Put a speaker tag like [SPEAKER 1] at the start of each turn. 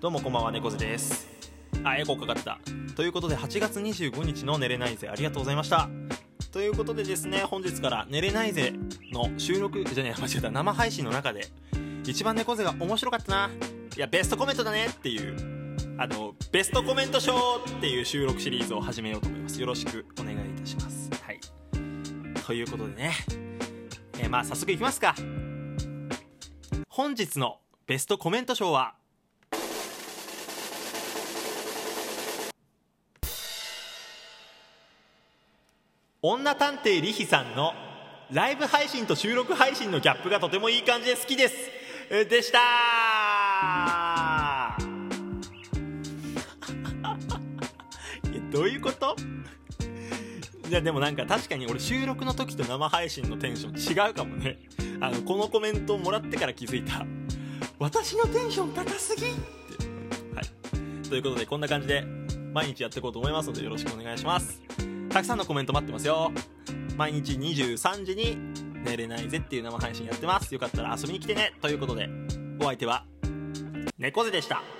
[SPEAKER 1] どうもこんばんは猫背です。あエコーかかった。ということで8月25日の寝れないぜありがとうございました。ということでですね本日から寝れないぜの収録じゃねえ間違えた生配信の中で一番猫背が面白かったな。いやベストコメントだねっていうあのベストコメントショーっていう収録シリーズを始めようと思います。よろしくお願いいたします。はい。ということでね、えーまあ早速いきますか。本日のベストコメント賞は女探偵リヒさんのライブ配信と収録配信のギャップがとてもいい感じで好きです。でした どういうこと？いやでもなんか確かに俺収録の時と生配信のテンション違うかもね。あのこのコメントをもらってから気づいた。私のテンション高すぎって。はい。ということでこんな感じで毎日やっていこうと思いますのでよろしくお願いします。たくさんのコメント待ってますよ。毎日23時に寝れないぜっていう生配信やってます。よかったら遊びに来てね。ということでお相手は猫背でした。